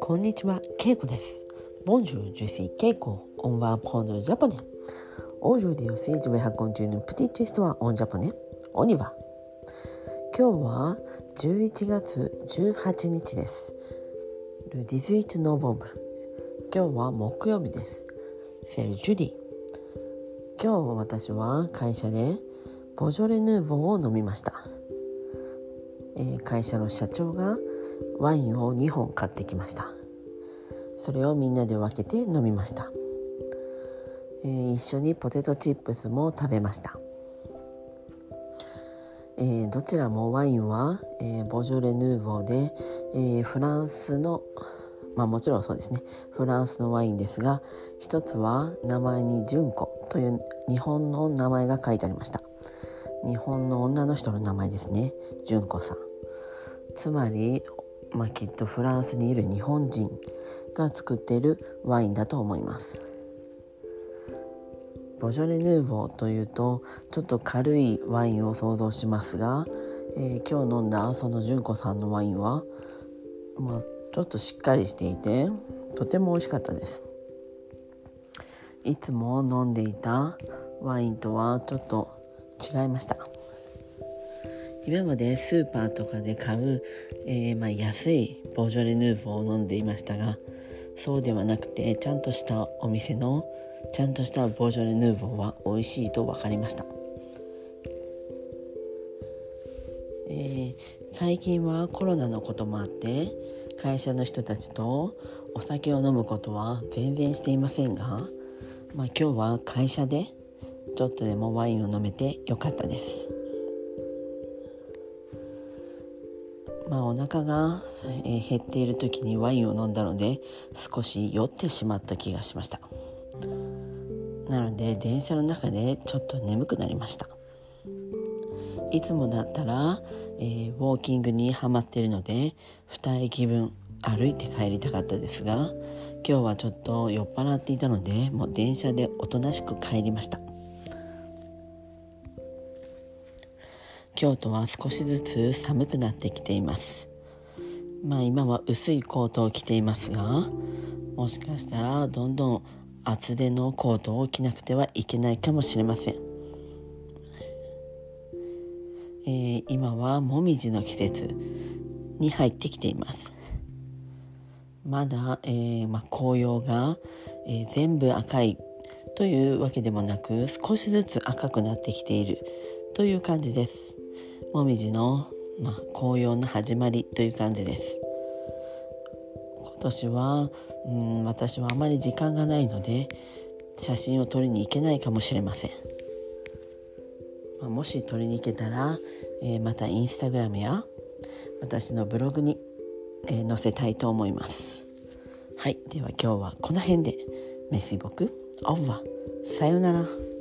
こんにちは、けいこです。ボンジュー、ジュシー、けいこ、オンワーポンドジャポネ。オージュディオ、政治部百コンチューニプティストはオンジャポネ。オニバ。今日は11月18日です。ルディズイートノーボンブ。今日は木曜日です。セルジュディ。今日私は会社でボジョレヌーボーを飲みました。え、会社の社長がワインを2本買ってきました。それをみんなで分けて飲みました、えー、一緒にポテトチップスも食べました、えー、どちらもワインは、えー、ボジョレ・ヌーボーで、えフランスのまあもちろんそうですね。フランスのワインですが一つは名前に純子という日本の名前が書いてありました。日本の女の人の名前ですね。純子さん。つまり、まあ、きっとフランスにいる日本人が作っているワインだと思います。ボジョレ・ヌーボーというとちょっと軽いワインを想像しますが、えー、今日飲んだその純子さんのワインは、まあ、ちょっとしっかりしていてとても美味しかったです。いつも飲んでいたワインとはちょっと違いました。今までスーパーとかで買う、えー、まあ、安いボージョレ・ヌーボーを飲んでいましたがそうではなくてちゃんとしたお店のちゃんとしたボージョレ・ヌーボーは美味しいと分かりました、えー、最近はコロナのこともあって会社の人たちとお酒を飲むことは全然していませんが、まあ、今日は会社でちょっとでもワインを飲めてよかったです。まあお腹が、え減っている時にワインを飲んだので少し酔ってしまった気がしました。なので電車の中でちょっと眠くなりました。いつもだったら、えー、ウォーキングにはまっているので2駅分歩いて帰りたかったですが今日はちょっと酔っ払っていたのでもう電車でおとなしく帰りました。京都は少しずつ寒くなってきています。まあ今は薄いコートを着ていますがもしかしたらどんどん厚手のコートを着なくてはいけないかもしれません。えー、今はもみじの季節に入ってきています。まだ、えー、まあ、紅葉が、えー、全部赤いというわけでもなく少しずつ赤くなってきているという感じです。もみじの、まあ、紅葉の始まりという感じです。今年は、うん、私はあまり時間がないので写真を撮りに行けないかもしれません。まあ、もし取りに行けたら、えー、またインスタグラムや私のブログに、えー、載せたいと思います。はい。では今日はこの辺で。メシボクオーバーさようなら。